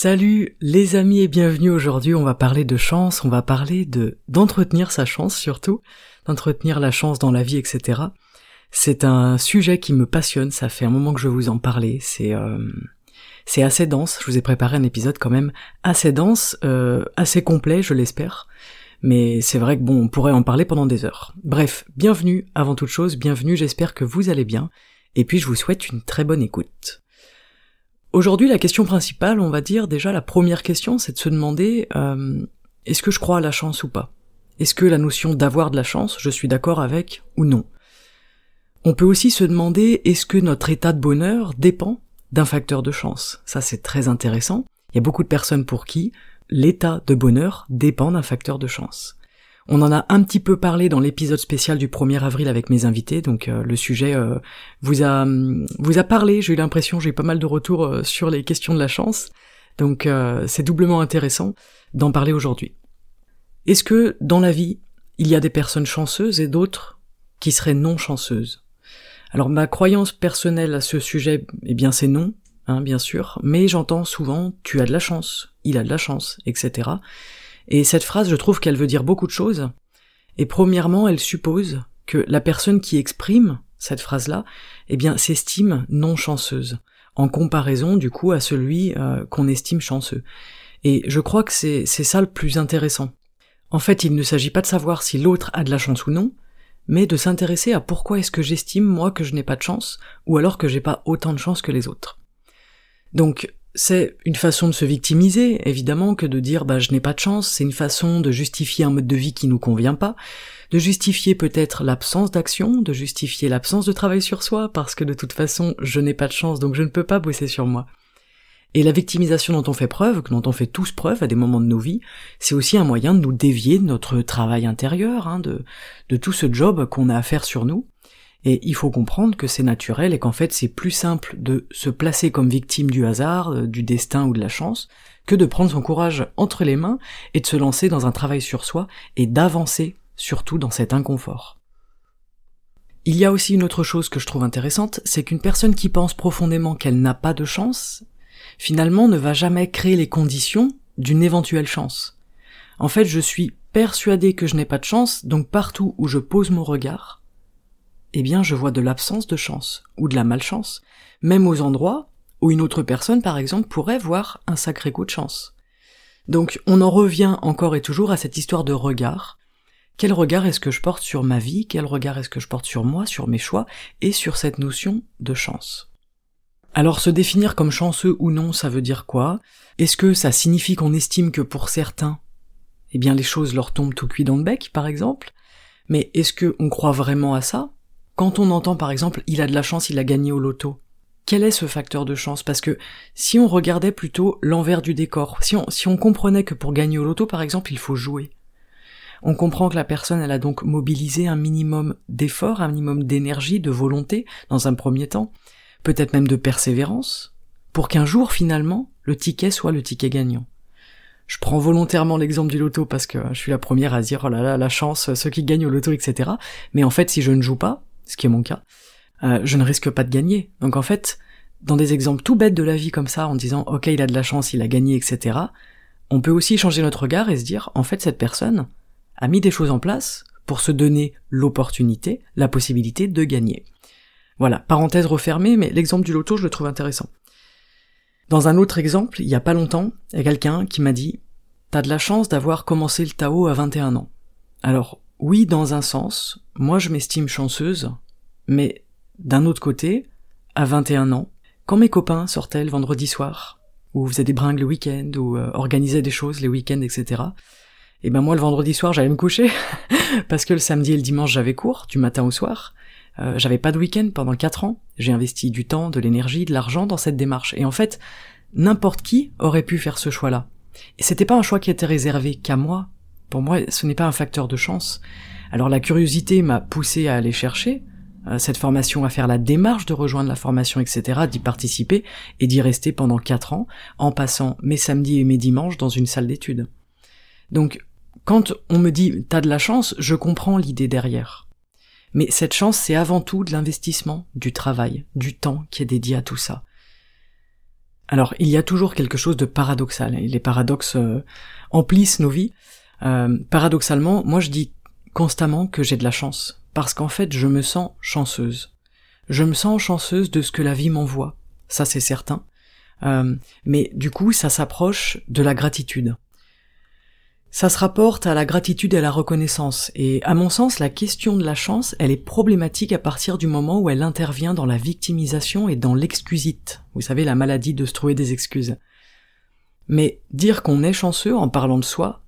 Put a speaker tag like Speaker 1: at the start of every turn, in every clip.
Speaker 1: Salut les amis et bienvenue aujourd'hui, on va parler de chance, on va parler de d'entretenir sa chance surtout, d'entretenir la chance dans la vie, etc. C'est un sujet qui me passionne, ça fait un moment que je vous en parlais, c'est euh, c'est assez dense, je vous ai préparé un épisode quand même assez dense, euh, assez complet, je l'espère. Mais c'est vrai que bon, on pourrait en parler pendant des heures. Bref, bienvenue avant toute chose, bienvenue, j'espère que vous allez bien, et puis je vous souhaite une très bonne écoute. Aujourd'hui, la question principale, on va dire déjà la première question, c'est de se demander euh, est-ce que je crois à la chance ou pas? Est-ce que la notion d'avoir de la chance, je suis d'accord avec ou non? On peut aussi se demander est-ce que notre état de bonheur dépend d'un facteur de chance? Ça, c'est très intéressant. Il y a beaucoup de personnes pour qui l'état de bonheur dépend d'un facteur de chance. On en a un petit peu parlé dans l'épisode spécial du 1er avril avec mes invités, donc euh, le sujet euh, vous a vous a parlé, j'ai eu l'impression, j'ai eu pas mal de retours euh, sur les questions de la chance, donc c'est doublement intéressant d'en parler aujourd'hui. Est-ce que dans la vie, il y a des personnes chanceuses et d'autres qui seraient non chanceuses? Alors ma croyance personnelle à ce sujet, eh bien c'est non, hein, bien sûr, mais j'entends souvent tu as de la chance, il a de la chance, etc. Et cette phrase, je trouve qu'elle veut dire beaucoup de choses. Et premièrement, elle suppose que la personne qui exprime cette phrase-là, eh bien, s'estime non chanceuse, en comparaison du coup à celui euh, qu'on estime chanceux. Et je crois que c'est ça le plus intéressant. En fait, il ne s'agit pas de savoir si l'autre a de la chance ou non, mais de s'intéresser à pourquoi est-ce que j'estime moi que je n'ai pas de chance, ou alors que j'ai pas autant de chance que les autres. Donc c'est une façon de se victimiser, évidemment, que de dire bah je n'ai pas de chance, c'est une façon de justifier un mode de vie qui nous convient pas, de justifier peut-être l'absence d'action, de justifier l'absence de travail sur soi, parce que de toute façon je n'ai pas de chance donc je ne peux pas bosser sur moi. Et la victimisation dont on fait preuve, dont on fait tous preuve à des moments de nos vies, c'est aussi un moyen de nous dévier de notre travail intérieur, hein, de, de tout ce job qu'on a à faire sur nous. Et il faut comprendre que c'est naturel et qu'en fait c'est plus simple de se placer comme victime du hasard, euh, du destin ou de la chance, que de prendre son courage entre les mains et de se lancer dans un travail sur soi et d'avancer surtout dans cet inconfort. Il y a aussi une autre chose que je trouve intéressante, c'est qu'une personne qui pense profondément qu'elle n'a pas de chance, finalement ne va jamais créer les conditions d'une éventuelle chance. En fait, je suis persuadé que je n'ai pas de chance, donc partout où je pose mon regard, eh bien je vois de l'absence de chance, ou de la malchance, même aux endroits où une autre personne, par exemple, pourrait voir un sacré coup de chance. Donc on en revient encore et toujours à cette histoire de regard. Quel regard est-ce que je porte sur ma vie? Quel regard est-ce que je porte sur moi, sur mes choix, et sur cette notion de chance? Alors se définir comme chanceux ou non, ça veut dire quoi? Est-ce que ça signifie qu'on estime que pour certains, eh bien les choses leur tombent tout cuit dans le bec, par exemple? Mais est-ce que on croit vraiment à ça? Quand on entend par exemple il a de la chance, il a gagné au loto, quel est ce facteur de chance? Parce que si on regardait plutôt l'envers du décor, si on, si on comprenait que pour gagner au loto par exemple il faut jouer, on comprend que la personne elle a donc mobilisé un minimum d'effort, un minimum d'énergie, de volonté dans un premier temps, peut-être même de persévérance, pour qu'un jour finalement le ticket soit le ticket gagnant. Je prends volontairement l'exemple du loto parce que je suis la première à dire oh là là la chance, ceux qui gagnent au loto, etc. Mais en fait si je ne joue pas, ce qui est mon cas, euh, je ne risque pas de gagner. Donc en fait, dans des exemples tout bêtes de la vie comme ça, en disant ok il a de la chance, il a gagné, etc. On peut aussi changer notre regard et se dire en fait cette personne a mis des choses en place pour se donner l'opportunité, la possibilité de gagner. Voilà, parenthèse refermée, mais l'exemple du loto, je le trouve intéressant. Dans un autre exemple, il y a pas longtemps, il y a quelqu'un qui m'a dit T'as de la chance d'avoir commencé le Tao à 21 ans. Alors, oui, dans un sens, moi je m'estime chanceuse, mais d'un autre côté, à 21 ans, quand mes copains sortaient le vendredi soir, ou faisaient des bringues le week-end, ou euh, organisaient des choses les week-ends, etc., Et ben moi le vendredi soir j'allais me coucher parce que le samedi et le dimanche j'avais cours du matin au soir. Euh, j'avais pas de week-end pendant quatre ans. J'ai investi du temps, de l'énergie, de l'argent dans cette démarche. Et en fait, n'importe qui aurait pu faire ce choix-là. Et c'était pas un choix qui était réservé qu'à moi. Pour moi, ce n'est pas un facteur de chance. Alors la curiosité m'a poussé à aller chercher euh, cette formation, à faire la démarche de rejoindre la formation, etc., d'y participer et d'y rester pendant quatre ans, en passant mes samedis et mes dimanches dans une salle d'études. Donc, quand on me dit t'as de la chance, je comprends l'idée derrière. Mais cette chance, c'est avant tout de l'investissement, du travail, du temps qui est dédié à tout ça. Alors, il y a toujours quelque chose de paradoxal, les paradoxes euh, emplissent nos vies. Euh, paradoxalement, moi je dis constamment que j'ai de la chance, parce qu'en fait je me sens chanceuse. Je me sens chanceuse de ce que la vie m'envoie, ça c'est certain. Euh, mais du coup, ça s'approche de la gratitude. Ça se rapporte à la gratitude et à la reconnaissance, et à mon sens, la question de la chance, elle est problématique à partir du moment où elle intervient dans la victimisation et dans l'excusite. Vous savez, la maladie de se trouver des excuses. Mais dire qu'on est chanceux en parlant de soi,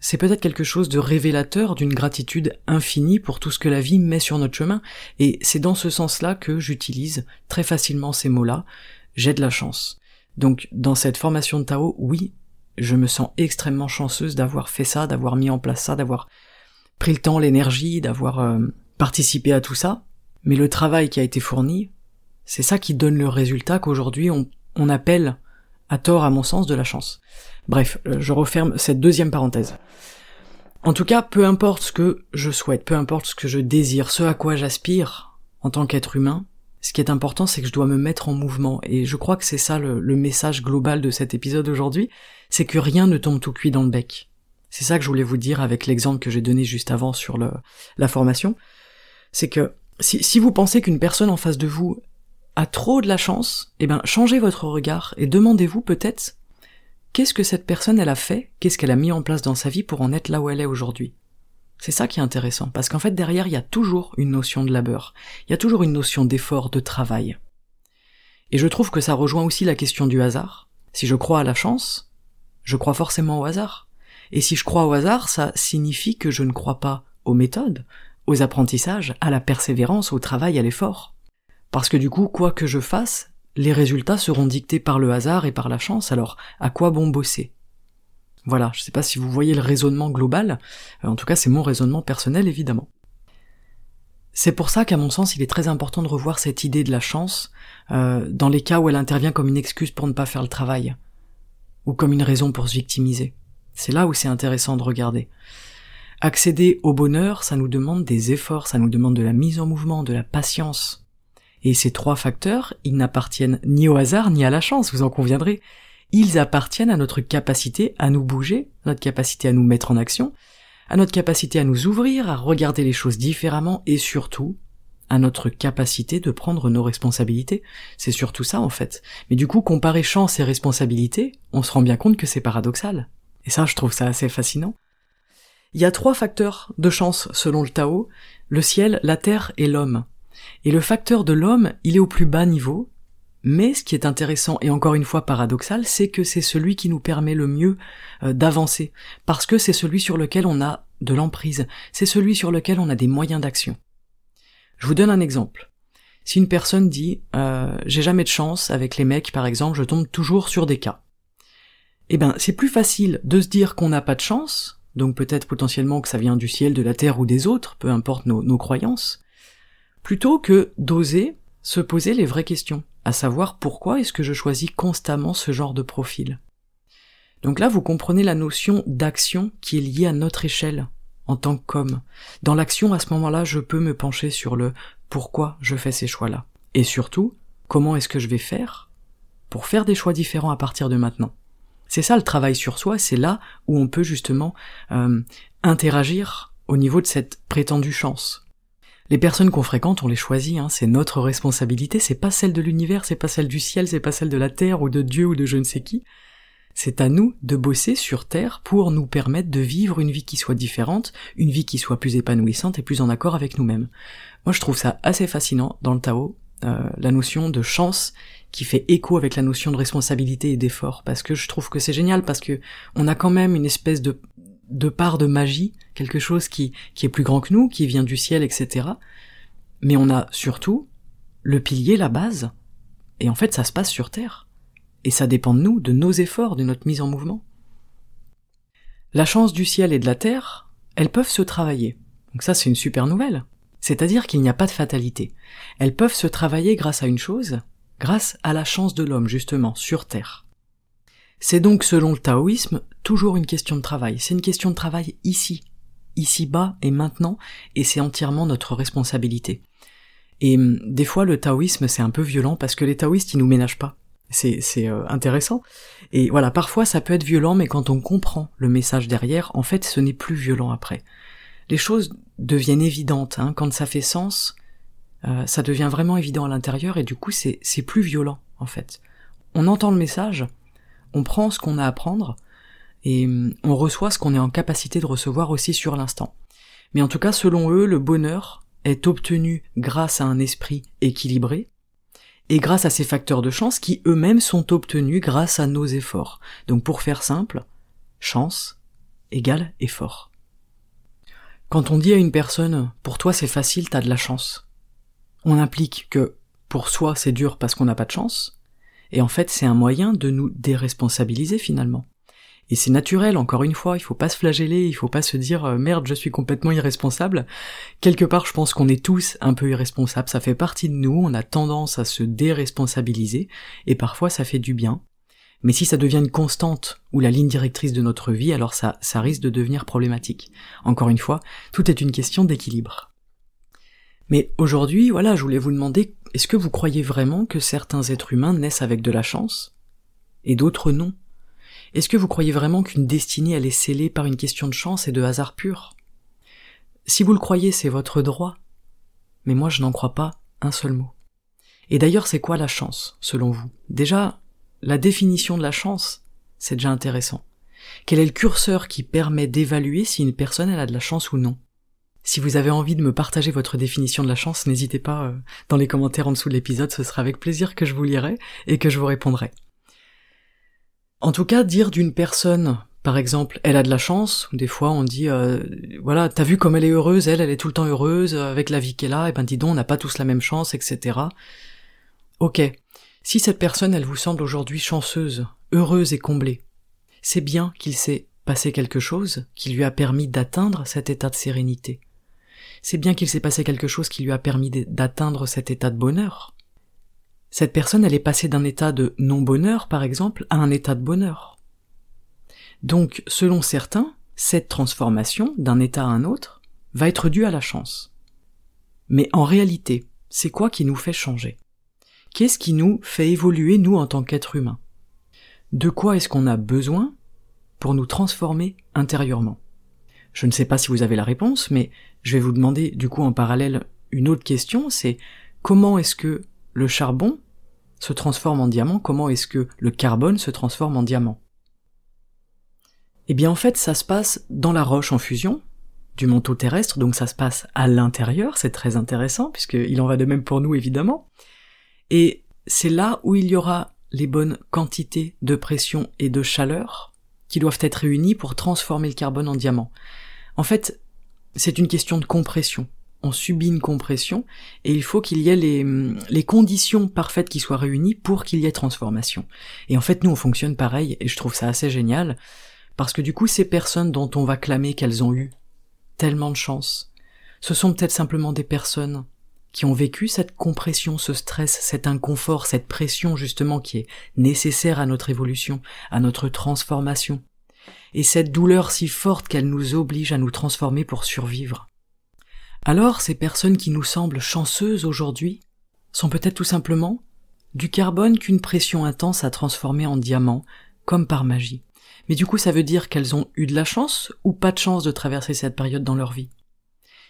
Speaker 1: c'est peut-être quelque chose de révélateur d'une gratitude infinie pour tout ce que la vie met sur notre chemin, et c'est dans ce sens-là que j'utilise très facilement ces mots-là, j'ai de la chance. Donc dans cette formation de Tao, oui, je me sens extrêmement chanceuse d'avoir fait ça, d'avoir mis en place ça, d'avoir pris le temps, l'énergie, d'avoir euh, participé à tout ça. Mais le travail qui a été fourni, c'est ça qui donne le résultat qu'aujourd'hui on, on appelle, à tort à mon sens, de la chance. Bref, euh, je referme cette deuxième parenthèse. En tout cas, peu importe ce que je souhaite, peu importe ce que je désire, ce à quoi j'aspire en tant qu'être humain, ce qui est important, c'est que je dois me mettre en mouvement. Et je crois que c'est ça le, message global de cet épisode aujourd'hui, c'est que rien ne tombe tout cuit dans le bec. C'est ça que je voulais vous dire avec l'exemple que j'ai donné juste avant sur le, la formation. C'est que si, vous pensez qu'une personne en face de vous a trop de la chance, eh ben, changez votre regard et demandez-vous peut-être qu'est-ce que cette personne elle a fait, qu'est-ce qu'elle a mis en place dans sa vie pour en être là où elle est aujourd'hui? C'est ça qui est intéressant, parce qu'en fait derrière il y a toujours une notion de labeur, il y a toujours une notion d'effort, de travail. Et je trouve que ça rejoint aussi la question du hasard. Si je crois à la chance, je crois forcément au hasard. Et si je crois au hasard, ça signifie que je ne crois pas aux méthodes, aux apprentissages, à la persévérance, au travail, à l'effort. Parce que du coup, quoi que je fasse, les résultats seront dictés par le hasard et par la chance, alors à quoi bon bosser? Voilà, je sais pas si vous voyez le raisonnement global, euh, en tout cas c'est mon raisonnement personnel évidemment. C'est pour ça qu'à mon sens il est très important de revoir cette idée de la chance euh, dans les cas où elle intervient comme une excuse pour ne pas faire le travail, ou comme une raison pour se victimiser. C'est là où c'est intéressant de regarder. Accéder au bonheur, ça nous demande des efforts, ça nous demande de la mise en mouvement, de la patience. Et ces trois facteurs, ils n'appartiennent ni au hasard ni à la chance, vous en conviendrez ils appartiennent à notre capacité à nous bouger, notre capacité à nous mettre en action, à notre capacité à nous ouvrir, à regarder les choses différemment et surtout à notre capacité de prendre nos responsabilités. C'est surtout ça en fait. Mais du coup, comparer chance et responsabilité, on se rend bien compte que c'est paradoxal. Et ça, je trouve ça assez fascinant. Il y a trois facteurs de chance selon le Tao, le ciel, la terre et l'homme. Et le facteur de l'homme, il est au plus bas niveau, mais ce qui est intéressant et encore une fois paradoxal, c'est que c'est celui qui nous permet le mieux euh, d'avancer, parce que c'est celui sur lequel on a de l'emprise, c'est celui sur lequel on a des moyens d'action. Je vous donne un exemple. Si une personne dit euh, j'ai jamais de chance avec les mecs par exemple, je tombe toujours sur des cas. Eh ben c'est plus facile de se dire qu'on n'a pas de chance, donc peut-être potentiellement que ça vient du ciel, de la terre ou des autres, peu importe nos croyances, plutôt que d'oser se poser les vraies questions à savoir pourquoi est-ce que je choisis constamment ce genre de profil. Donc là, vous comprenez la notion d'action qui est liée à notre échelle en tant qu'homme. Dans l'action, à ce moment-là, je peux me pencher sur le pourquoi je fais ces choix-là. Et surtout, comment est-ce que je vais faire pour faire des choix différents à partir de maintenant? C'est ça le travail sur soi, c'est là où on peut justement euh, interagir au niveau de cette prétendue chance. Les personnes qu'on fréquente, on les choisit, hein, c'est notre responsabilité, c'est pas celle de l'univers, c'est pas celle du ciel, c'est pas celle de la terre ou de Dieu ou de je ne sais qui. C'est à nous de bosser sur Terre pour nous permettre de vivre une vie qui soit différente, une vie qui soit plus épanouissante et plus en accord avec nous-mêmes. Moi je trouve ça assez fascinant dans le Tao, euh, la notion de chance qui fait écho avec la notion de responsabilité et d'effort, parce que je trouve que c'est génial, parce que on a quand même une espèce de de part de magie, quelque chose qui, qui est plus grand que nous, qui vient du ciel, etc. Mais on a surtout le pilier, la base, et en fait ça se passe sur Terre. Et ça dépend de nous, de nos efforts, de notre mise en mouvement. La chance du ciel et de la terre, elles peuvent se travailler. Donc ça c'est une super nouvelle. C'est-à-dire qu'il n'y a pas de fatalité. Elles peuvent se travailler grâce à une chose, grâce à la chance de l'homme justement, sur Terre. C'est donc selon le taoïsme toujours une question de travail. C'est une question de travail ici, ici bas et maintenant, et c'est entièrement notre responsabilité. Et hum, des fois le taoïsme c'est un peu violent parce que les taoïstes ils nous ménagent pas. C'est, euh, intéressant. Et voilà, parfois ça peut être violent, mais quand on comprend le message derrière, en fait ce n'est plus violent après. Les choses deviennent évidentes, hein. quand ça fait sens, euh, ça devient vraiment évident à l'intérieur et du coup c'est plus violent en fait. On entend le message, on prend ce qu'on a à prendre, et hum, on reçoit ce qu'on est en capacité de recevoir aussi sur l'instant. Mais en tout cas, selon eux, le bonheur est obtenu grâce à un esprit équilibré, et grâce à ces facteurs de chance qui eux-mêmes sont obtenus grâce à nos efforts. Donc pour faire simple, chance égale effort. Quand on dit à une personne pour toi c'est facile, t'as de la chance, on implique que pour soi c'est dur parce qu'on n'a pas de chance, et en fait c'est un moyen de nous déresponsabiliser finalement. Et c'est naturel, encore une fois, il faut pas se flageller, il faut pas se dire euh, merde, je suis complètement irresponsable. Quelque part, je pense qu'on est tous un peu irresponsables, ça fait partie de nous, on a tendance à se déresponsabiliser, et parfois ça fait du bien. Mais si ça devient une constante ou la ligne directrice de notre vie, alors ça, ça risque de devenir problématique. Encore une fois, tout est une question d'équilibre. Mais aujourd'hui, voilà, je voulais vous demander, est-ce que vous croyez vraiment que certains êtres humains naissent avec de la chance et d'autres non? Est-ce que vous croyez vraiment qu'une destinée elle est scellée par une question de chance et de hasard pur? Si vous le croyez, c'est votre droit. Mais moi je n'en crois pas un seul mot. Et d'ailleurs, c'est quoi la chance, selon vous? Déjà, la définition de la chance, c'est déjà intéressant. Quel est le curseur qui permet d'évaluer si une personne elle a de la chance ou non? Si vous avez envie de me partager votre définition de la chance, n'hésitez pas euh, dans les commentaires en dessous de l'épisode, ce sera avec plaisir que je vous lirai et que je vous répondrai. En tout cas, dire d'une personne, par exemple, elle a de la chance, des fois on dit, euh, voilà, t'as vu comme elle est heureuse, elle, elle est tout le temps heureuse, avec la vie qu'elle a, et ben dis donc, on n'a pas tous la même chance, etc. Ok. Si cette personne, elle vous semble aujourd'hui chanceuse, heureuse et comblée, c'est bien qu'il s'est passé quelque chose qui lui a permis d'atteindre cet état de sérénité. C'est bien qu'il s'est passé quelque chose qui lui a permis d'atteindre cet état de bonheur. Cette personne, elle est passée d'un état de non-bonheur, par exemple, à un état de bonheur. Donc, selon certains, cette transformation d'un état à un autre va être due à la chance. Mais en réalité, c'est quoi qui nous fait changer? Qu'est-ce qui nous fait évoluer, nous, en tant qu'êtres humains? De quoi est-ce qu'on a besoin pour nous transformer intérieurement? Je ne sais pas si vous avez la réponse, mais je vais vous demander, du coup, en parallèle, une autre question, c'est comment est-ce que le charbon se transforme en diamant, comment est-ce que le carbone se transforme en diamant? Eh bien en fait ça se passe dans la roche en fusion, du manteau terrestre, donc ça se passe à l'intérieur, c'est très intéressant, puisqu'il en va de même pour nous évidemment. Et c'est là où il y aura les bonnes quantités de pression et de chaleur qui doivent être réunies pour transformer le carbone en diamant. En fait, c'est une question de compression on subit une compression et il faut qu'il y ait les, conditions parfaites qui soient réunies pour qu'il y ait transformation. Et en fait, nous, on fonctionne pareil et je trouve ça assez génial parce que du coup, ces personnes dont on va clamer qu'elles ont eu tellement de chance, ce sont peut-être simplement des personnes qui ont vécu cette compression, ce stress, cet inconfort, cette pression justement qui est nécessaire à notre évolution, à notre transformation. Et cette douleur si forte qu'elle nous oblige à nous transformer pour survivre. Alors ces personnes qui nous semblent chanceuses aujourd'hui sont peut-être tout simplement du carbone qu'une pression intense a transformé en diamant, comme par magie. Mais du coup ça veut dire qu'elles ont eu de la chance ou pas de chance de traverser cette période dans leur vie?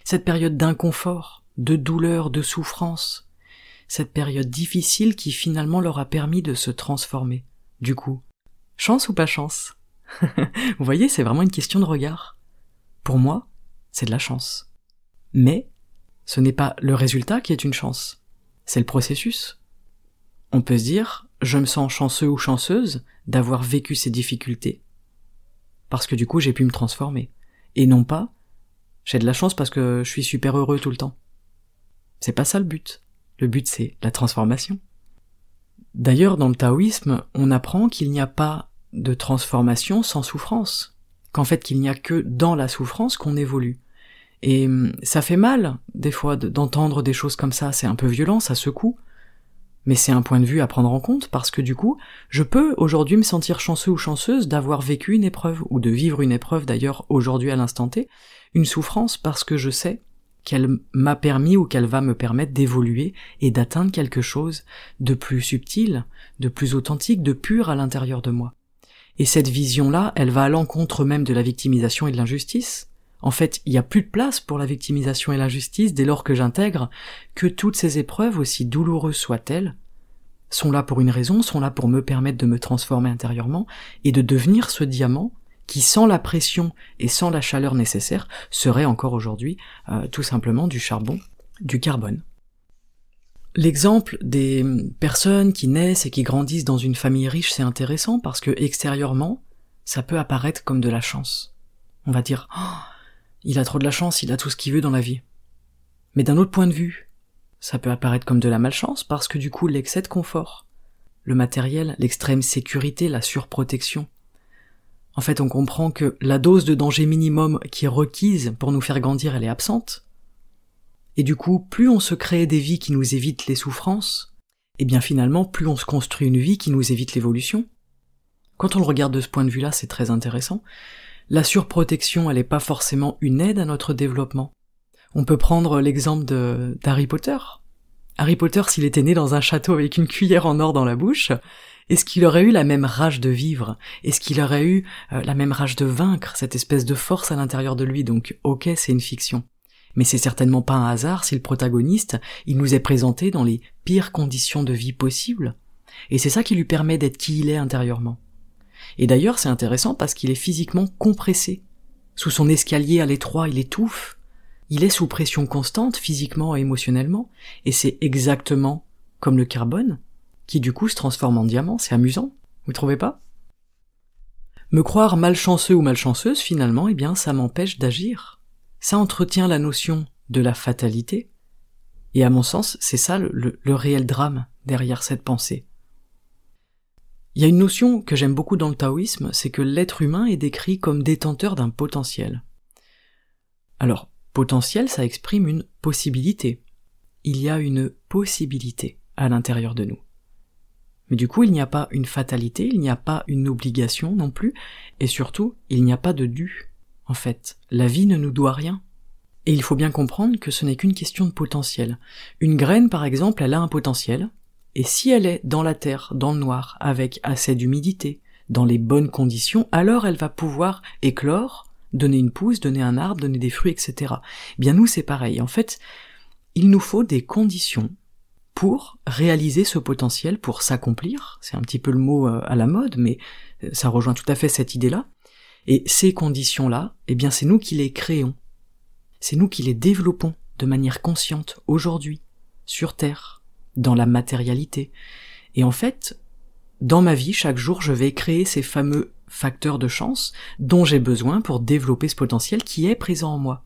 Speaker 1: Cette période d'inconfort, de douleur, de souffrance, cette période difficile qui finalement leur a permis de se transformer. Du coup, chance ou pas chance? Vous voyez, c'est vraiment une question de regard. Pour moi, c'est de la chance. Mais ce n'est pas le résultat qui est une chance, c'est le processus. On peut se dire, je me sens chanceux ou chanceuse d'avoir vécu ces difficultés. parce que du coup j'ai pu me transformer. Et non pas, j'ai de la chance parce que je suis super heureux tout le temps. C'est pas ça le but. Le but c'est la transformation. D'ailleurs, dans le taoïsme, on apprend qu'il n'y a pas de transformation sans souffrance. Qu'en fait, qu'il n'y a que dans la souffrance qu'on évolue. Et hum, ça fait mal, des fois, d'entendre des choses comme ça, c'est un peu violent, ça secoue. Mais c'est un point de vue à prendre en compte parce que du coup, je peux aujourd'hui me sentir chanceux ou chanceuse d'avoir vécu une épreuve, ou de vivre une épreuve d'ailleurs aujourd'hui à l'instant T, une souffrance parce que je sais qu'elle m'a permis ou qu'elle va me permettre d'évoluer et d'atteindre quelque chose de plus subtil, de plus authentique, de pur à l'intérieur de moi. Et cette vision-là, elle va à l'encontre même de la victimisation et de l'injustice. En fait, il n'y a plus de place pour la victimisation et l'injustice dès lors que j'intègre que toutes ces épreuves, aussi douloureuses soient-elles, sont là pour une raison, sont là pour me permettre de me transformer intérieurement et de devenir ce diamant qui, sans la pression et sans la chaleur nécessaire, serait encore aujourd'hui euh, tout simplement du charbon, du carbone. L'exemple des personnes qui naissent et qui grandissent dans une famille riche, c'est intéressant parce que extérieurement, ça peut apparaître comme de la chance. On va dire, oh, il a trop de la chance, il a tout ce qu'il veut dans la vie. Mais d'un autre point de vue, ça peut apparaître comme de la malchance parce que du coup l'excès de confort, le matériel, l'extrême sécurité, la surprotection. En fait, on comprend que la dose de danger minimum qui est requise pour nous faire grandir, elle est absente. Et du coup, plus on se crée des vies qui nous évitent les souffrances, et bien finalement, plus on se construit une vie qui nous évite l'évolution. Quand on le regarde de ce point de vue-là, c'est très intéressant, la surprotection, elle n'est pas forcément une aide à notre développement. On peut prendre l'exemple d'Harry Potter. Harry Potter, s'il était né dans un château avec une cuillère en or dans la bouche, est-ce qu'il aurait eu la même rage de vivre? Est-ce qu'il aurait eu euh, la même rage de vaincre, cette espèce de force à l'intérieur de lui? Donc, ok, c'est une fiction. Mais c'est certainement pas un hasard si le protagoniste, il nous est présenté dans les pires conditions de vie possibles. Et c'est ça qui lui permet d'être qui il est intérieurement. Et d'ailleurs, c'est intéressant parce qu'il est physiquement compressé. Sous son escalier à l'étroit, il étouffe. Il est sous pression constante, physiquement et émotionnellement, et c'est exactement comme le carbone, qui du coup se transforme en diamant, c'est amusant, vous trouvez pas? Me croire malchanceux ou malchanceuse, finalement, eh bien, ça m'empêche d'agir. Ça entretient la notion de la fatalité, et à mon sens, c'est ça le, le réel drame derrière cette pensée. Il y a une notion que j'aime beaucoup dans le taoïsme, c'est que l'être humain est décrit comme détenteur d'un potentiel. Alors, potentiel, ça exprime une possibilité. Il y a une possibilité à l'intérieur de nous. Mais du coup, il n'y a pas une fatalité, il n'y a pas une obligation non plus, et surtout, il n'y a pas de dû. En fait, la vie ne nous doit rien. Et il faut bien comprendre que ce n'est qu'une question de potentiel. Une graine, par exemple, elle a un potentiel, et si elle est dans la terre, dans le noir, avec assez d'humidité, dans les bonnes conditions, alors elle va pouvoir éclore, donner une pousse, donner un arbre, donner des fruits, etc. Eh bien nous c'est pareil. En fait, il nous faut des conditions pour réaliser ce potentiel, pour s'accomplir. C'est un petit peu le mot euh, à la mode, mais euh, ça rejoint tout à fait cette idée-là. Et ces conditions-là, eh bien c'est nous qui les créons. C'est nous qui les développons de manière consciente aujourd'hui, sur Terre dans la matérialité. Et en fait, dans ma vie, chaque jour, je vais créer ces fameux facteurs de chance dont j'ai besoin pour développer ce potentiel qui est présent en moi.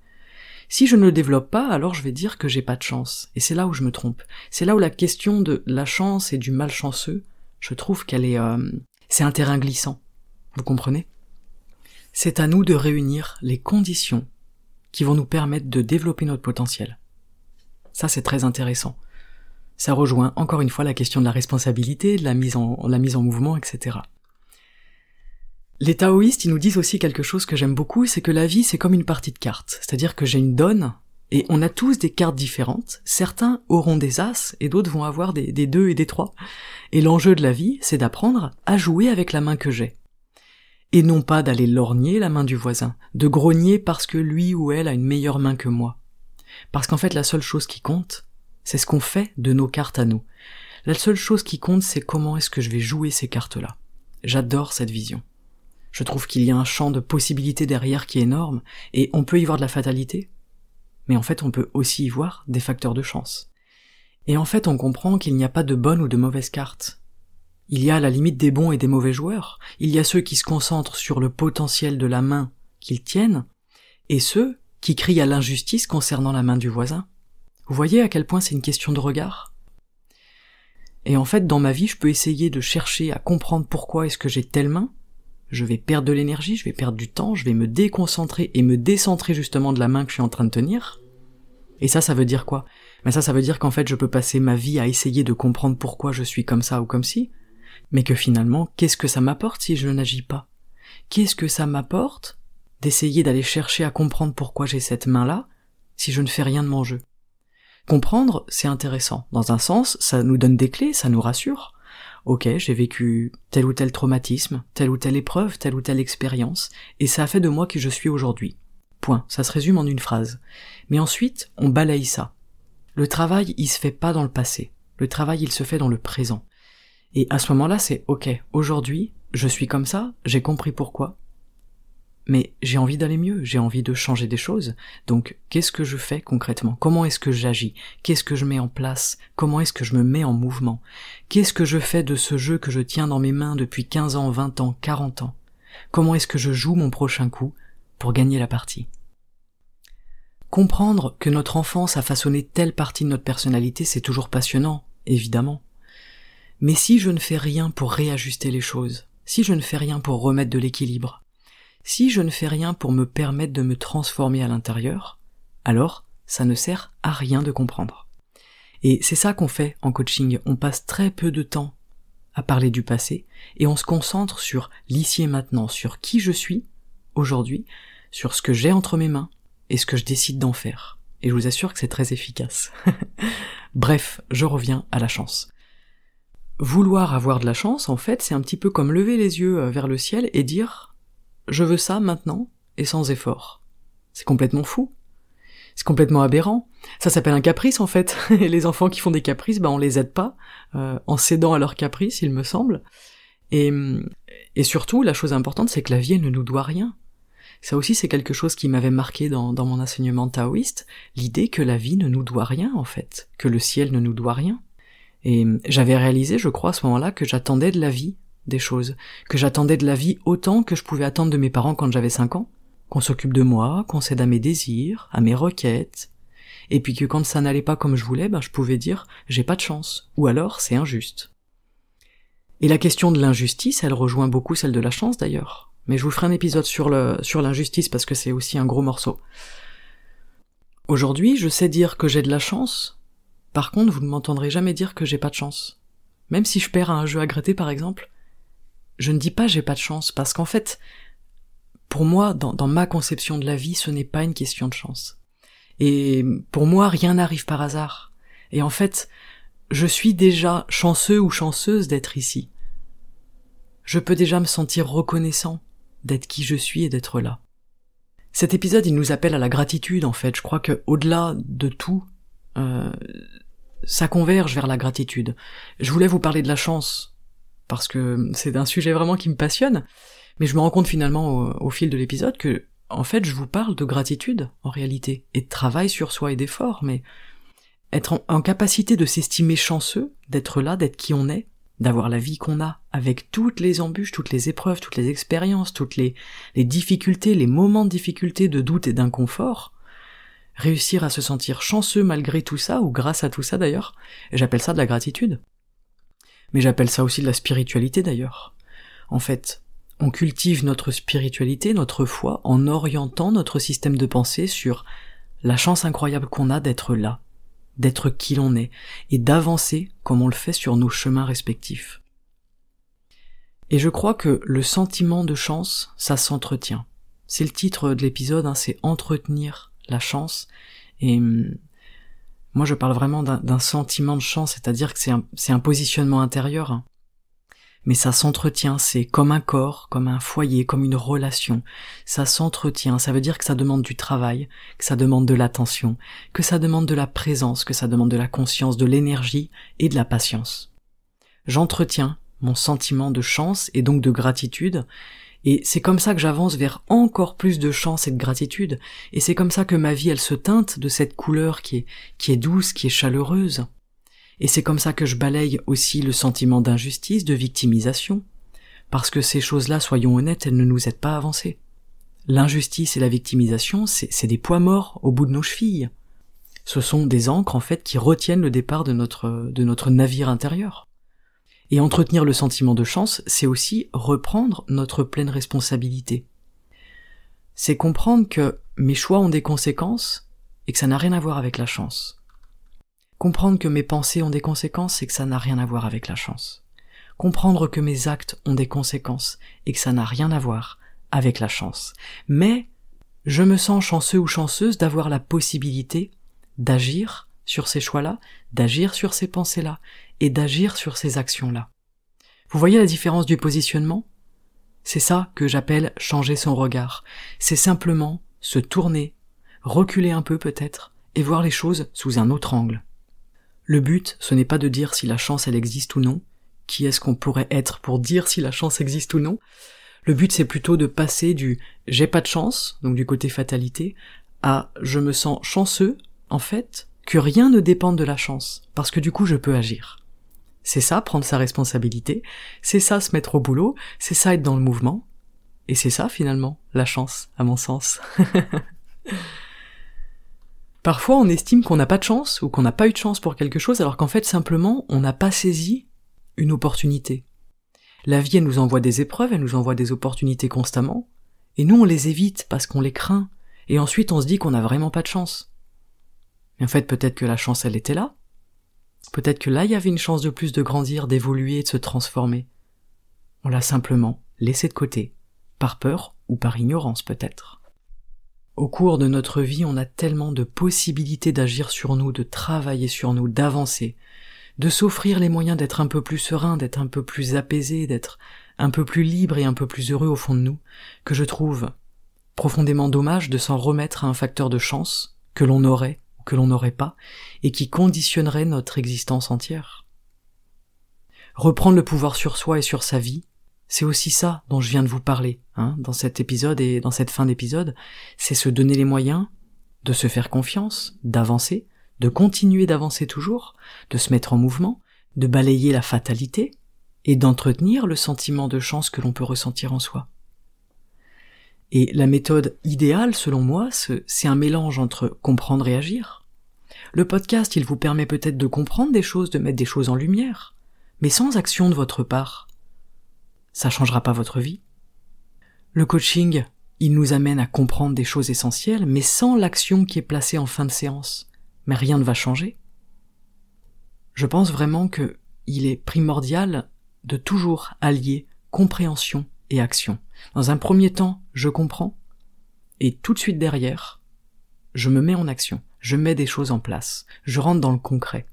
Speaker 1: Si je ne le développe pas, alors je vais dire que j'ai pas de chance. Et c'est là où je me trompe. C'est là où la question de la chance et du malchanceux, je trouve qu'elle est, euh, c'est un terrain glissant. Vous comprenez? C'est à nous de réunir les conditions qui vont nous permettre de développer notre potentiel. Ça, c'est très intéressant ça rejoint encore une fois la question de la responsabilité, de la mise en, la mise en mouvement, etc. Les taoïstes, ils nous disent aussi quelque chose que j'aime beaucoup, c'est que la vie, c'est comme une partie de cartes. C'est-à-dire que j'ai une donne, et on a tous des cartes différentes. Certains auront des as, et d'autres vont avoir des, des deux et des trois. Et l'enjeu de la vie, c'est d'apprendre à jouer avec la main que j'ai. Et non pas d'aller lorgner la main du voisin, de grogner parce que lui ou elle a une meilleure main que moi. Parce qu'en fait, la seule chose qui compte, c'est ce qu'on fait de nos cartes à nous. La seule chose qui compte, c'est comment est-ce que je vais jouer ces cartes-là. J'adore cette vision. Je trouve qu'il y a un champ de possibilités derrière qui est énorme, et on peut y voir de la fatalité, mais en fait on peut aussi y voir des facteurs de chance. Et en fait on comprend qu'il n'y a pas de bonne ou de mauvaise carte. Il y a à la limite des bons et des mauvais joueurs. Il y a ceux qui se concentrent sur le potentiel de la main qu'ils tiennent, et ceux qui crient à l'injustice concernant la main du voisin. Vous voyez à quel point c'est une question de regard? Et en fait, dans ma vie, je peux essayer de chercher à comprendre pourquoi est-ce que j'ai telle main, je vais perdre de l'énergie, je vais perdre du temps, je vais me déconcentrer et me décentrer justement de la main que je suis en train de tenir. Et ça, ça veut dire quoi? Mais ça, ça veut dire qu'en fait, je peux passer ma vie à essayer de comprendre pourquoi je suis comme ça ou comme ci, mais que finalement, qu'est-ce que ça m'apporte si je n'agis pas? Qu'est-ce que ça m'apporte d'essayer d'aller chercher à comprendre pourquoi j'ai cette main-là si je ne fais rien de mon jeu? Comprendre, c'est intéressant. Dans un sens, ça nous donne des clés, ça nous rassure ok, j'ai vécu tel ou tel traumatisme, telle ou telle épreuve, telle ou telle expérience, et ça a fait de moi qui je suis aujourd'hui. Point. Ça se résume en une phrase. Mais ensuite, on balaye ça. Le travail, il se fait pas dans le passé. Le travail, il se fait dans le présent. Et à ce moment-là, c'est ok, aujourd'hui, je suis comme ça, j'ai compris pourquoi, mais j'ai envie d'aller mieux, j'ai envie de changer des choses. Donc, qu'est-ce que je fais concrètement? Comment est-ce que j'agis? Qu'est-ce que je mets en place? Comment est-ce que je me mets en mouvement? Qu'est-ce que je fais de ce jeu que je tiens dans mes mains depuis 15 ans, 20 ans, 40 ans? Comment est-ce que je joue mon prochain coup pour gagner la partie? Comprendre que notre enfance a façonné telle partie de notre personnalité, c'est toujours passionnant, évidemment. Mais si je ne fais rien pour réajuster les choses, si je ne fais rien pour remettre de l'équilibre, si je ne fais rien pour me permettre de me transformer à l'intérieur, alors ça ne sert à rien de comprendre. Et c'est ça qu'on fait en coaching, on passe très peu de temps à parler du passé, et on se concentre sur l'ici et maintenant, sur qui je suis aujourd'hui, sur ce que j'ai entre mes mains, et ce que je décide d'en faire. Et je vous assure que c'est très efficace. Bref, je reviens à la chance. Vouloir avoir de la chance, en fait, c'est un petit peu comme lever les yeux vers le ciel et dire je veux ça maintenant et sans effort. C'est complètement fou. C'est complètement aberrant. Ça s'appelle un caprice en fait. Et les enfants qui font des caprices, ben on les aide pas euh, en cédant à leurs caprices, il me semble. Et, et surtout, la chose importante, c'est que la vie ne nous doit rien. Ça aussi, c'est quelque chose qui m'avait marqué dans, dans mon enseignement taoïste, l'idée que la vie ne nous doit rien en fait, que le ciel ne nous doit rien. Et j'avais réalisé, je crois, à ce moment-là, que j'attendais de la vie des choses, que j'attendais de la vie autant que je pouvais attendre de mes parents quand j'avais cinq ans, qu'on s'occupe de moi, qu'on cède à mes désirs, à mes requêtes, et puis que quand ça n'allait pas comme je voulais, ben je pouvais dire j'ai pas de chance, ou alors c'est injuste. Et la question de l'injustice, elle rejoint beaucoup celle de la chance d'ailleurs. Mais je vous ferai un épisode sur le, sur l'injustice parce que c'est aussi un gros morceau. Aujourd'hui, je sais dire que j'ai de la chance. Par contre, vous ne m'entendrez jamais dire que j'ai pas de chance. Même si je perds un jeu à gratter par exemple, je ne dis pas j'ai pas de chance, parce qu'en fait, pour moi, dans, ma conception de la vie, ce n'est pas une question de chance. Et pour moi, rien n'arrive par hasard. Et en fait, je suis déjà chanceux ou chanceuse d'être ici. Je peux déjà me sentir reconnaissant d'être qui je suis et d'être là. Cet épisode, il nous appelle à la gratitude, en fait. Je crois que, au-delà de tout, euh, ça converge vers la gratitude. Je voulais vous parler de la chance, parce que c'est un sujet vraiment qui me passionne. Mais je me rends compte finalement au, fil de l'épisode que, en fait, je vous parle de gratitude, en réalité, et de travail sur soi et d'effort, mais être en, capacité de s'estimer chanceux, d'être là, d'être qui on est, d'avoir la vie qu'on a, avec toutes les embûches, toutes les épreuves, toutes les expériences, toutes les, difficultés, les moments de difficulté, de doute et d'inconfort, réussir à se sentir chanceux malgré tout ça, ou grâce à tout ça d'ailleurs, j'appelle ça de la gratitude mais j'appelle ça aussi de la spiritualité d'ailleurs. En fait, on cultive notre spiritualité, notre foi, en orientant notre système de pensée sur la chance incroyable qu'on a d'être là, d'être qui l'on est, et d'avancer comme on le fait sur nos chemins respectifs. Et je crois que le sentiment de chance, ça s'entretient. C'est le titre de l'épisode, hein, c'est entretenir la chance, et hum, moi, je parle vraiment d'un sentiment de chance, c'est-à-dire que c'est un, un, positionnement intérieur. Mais ça s'entretient, c'est comme un corps, comme un foyer, comme une relation. Ça s'entretient, ça veut dire que ça demande du travail, que ça demande de l'attention, que ça demande de la présence, que ça demande de la conscience, de l'énergie et de la patience. J'entretiens mon sentiment de chance et donc de gratitude, et c'est comme ça que j'avance vers encore plus de chance et de gratitude. Et c'est comme ça que ma vie, elle se teinte de cette couleur qui est, qui est douce, qui est chaleureuse. Et c'est comme ça que je balaye aussi le sentiment d'injustice, de victimisation, parce que ces choses-là, soyons honnêtes, elles ne nous aident pas à avancer. L'injustice et la victimisation, c'est des poids morts au bout de nos chevilles. Ce sont des encres, en fait, qui retiennent le départ de notre, de notre navire intérieur. Et entretenir le sentiment de chance, c'est aussi reprendre notre pleine responsabilité. C'est comprendre que mes choix ont des conséquences et que ça n'a rien à voir avec la chance. Comprendre que mes pensées ont des conséquences et que ça n'a rien à voir avec la chance. Comprendre que mes actes ont des conséquences et que ça n'a rien à voir avec la chance. Mais je me sens chanceux ou chanceuse d'avoir la possibilité d'agir sur ces choix-là, d'agir sur ces pensées-là, et d'agir sur ces actions-là. Vous voyez la différence du positionnement? C'est ça que j'appelle changer son regard. C'est simplement se tourner, reculer un peu peut-être, et voir les choses sous un autre angle. Le but, ce n'est pas de dire si la chance elle existe ou non, qui est-ce qu'on pourrait être pour dire si la chance existe ou non? Le but c'est plutôt de passer du j'ai pas de chance, donc du côté fatalité, à je me sens chanceux en fait, que rien ne dépende de la chance, parce que du coup je peux agir. C'est ça, prendre sa responsabilité, c'est ça se mettre au boulot, c'est ça être dans le mouvement, et c'est ça finalement, la chance, à mon sens. Parfois on estime qu'on n'a pas de chance, ou qu'on n'a pas eu de chance pour quelque chose, alors qu'en fait simplement on n'a pas saisi une opportunité. La vie elle nous envoie des épreuves, elle nous envoie des opportunités constamment, et nous on les évite parce qu'on les craint, et ensuite on se dit qu'on n'a vraiment pas de chance. Et en fait, peut-être que la chance, elle était là. Peut-être que là, il y avait une chance de plus de grandir, d'évoluer, de se transformer. On l'a simplement laissé de côté, par peur ou par ignorance peut-être. Au cours de notre vie, on a tellement de possibilités d'agir sur nous, de travailler sur nous, d'avancer, de s'offrir les moyens d'être un peu plus serein, d'être un peu plus apaisé, d'être un peu plus libre et un peu plus heureux au fond de nous, que je trouve profondément dommage de s'en remettre à un facteur de chance que l'on aurait que l'on n'aurait pas, et qui conditionnerait notre existence entière. Reprendre le pouvoir sur soi et sur sa vie, c'est aussi ça dont je viens de vous parler, hein, dans cet épisode et dans cette fin d'épisode, c'est se donner les moyens de se faire confiance, d'avancer, de continuer d'avancer toujours, de se mettre en mouvement, de balayer la fatalité, et d'entretenir le sentiment de chance que l'on peut ressentir en soi. Et la méthode idéale, selon moi, c'est un mélange entre comprendre et agir. Le podcast, il vous permet peut-être de comprendre des choses, de mettre des choses en lumière, mais sans action de votre part. Ça changera pas votre vie. Le coaching, il nous amène à comprendre des choses essentielles, mais sans l'action qui est placée en fin de séance. Mais rien ne va changer. Je pense vraiment que il est primordial de toujours allier compréhension et action. Dans un premier temps, je comprends, et tout de suite derrière, je me mets en action, je mets des choses en place, je rentre dans le concret.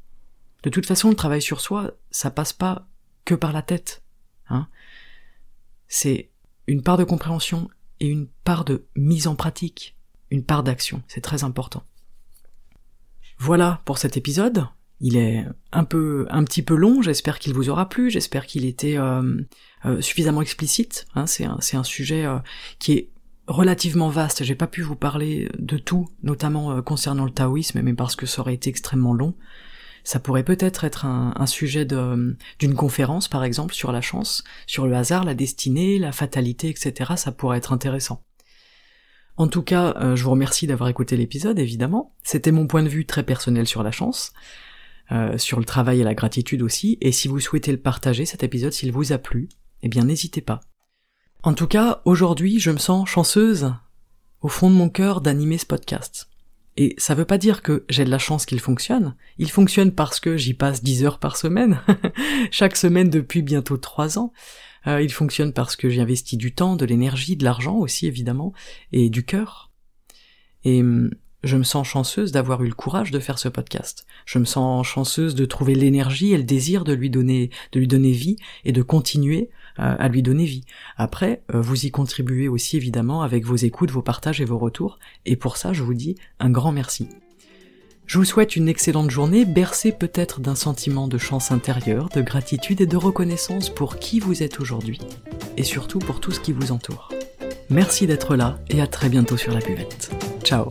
Speaker 1: De toute façon, le travail sur soi, ça passe pas que par la tête. Hein. C'est une part de compréhension et une part de mise en pratique, une part d'action. C'est très important. Voilà pour cet épisode. Il est un peu, un petit peu long. J'espère qu'il vous aura plu. J'espère qu'il était euh, euh, suffisamment explicite. Hein. c'est un, c'est un sujet euh, qui est relativement vaste. J'ai pas pu vous parler de tout, notamment concernant le taoïsme, mais parce que ça aurait été extrêmement long. Ça pourrait peut-être être un, un sujet d'une conférence, par exemple, sur la chance, sur le hasard, la destinée, la fatalité, etc. Ça pourrait être intéressant. En tout cas, je vous remercie d'avoir écouté l'épisode, évidemment. C'était mon point de vue très personnel sur la chance. Euh, sur le travail et la gratitude aussi, et si vous souhaitez le partager, cet épisode, s'il vous a plu, eh bien n'hésitez pas. En tout cas, aujourd'hui, je me sens chanceuse, au fond de mon cœur, d'animer ce podcast. Et ça veut pas dire que j'ai de la chance qu'il fonctionne. Il fonctionne parce que j'y passe 10 heures par semaine, chaque semaine depuis bientôt 3 ans. Euh, il fonctionne parce que j'ai investi du temps, de l'énergie, de l'argent aussi évidemment, et du cœur. Et hum, je me sens chanceuse d'avoir eu le courage de faire ce podcast. Je me sens chanceuse de trouver l'énergie et le désir de lui donner, de lui donner vie et de continuer euh, à lui donner vie. Après, euh, vous y contribuez aussi évidemment avec vos écoutes, vos partages et vos retours. Et pour ça, je vous dis un grand merci. Je vous souhaite une excellente journée, bercée peut-être d'un sentiment de chance intérieure, de gratitude et de reconnaissance pour qui vous êtes aujourd'hui, et surtout pour tout ce qui vous entoure. Merci d'être là et à très bientôt sur la buvette. Ciao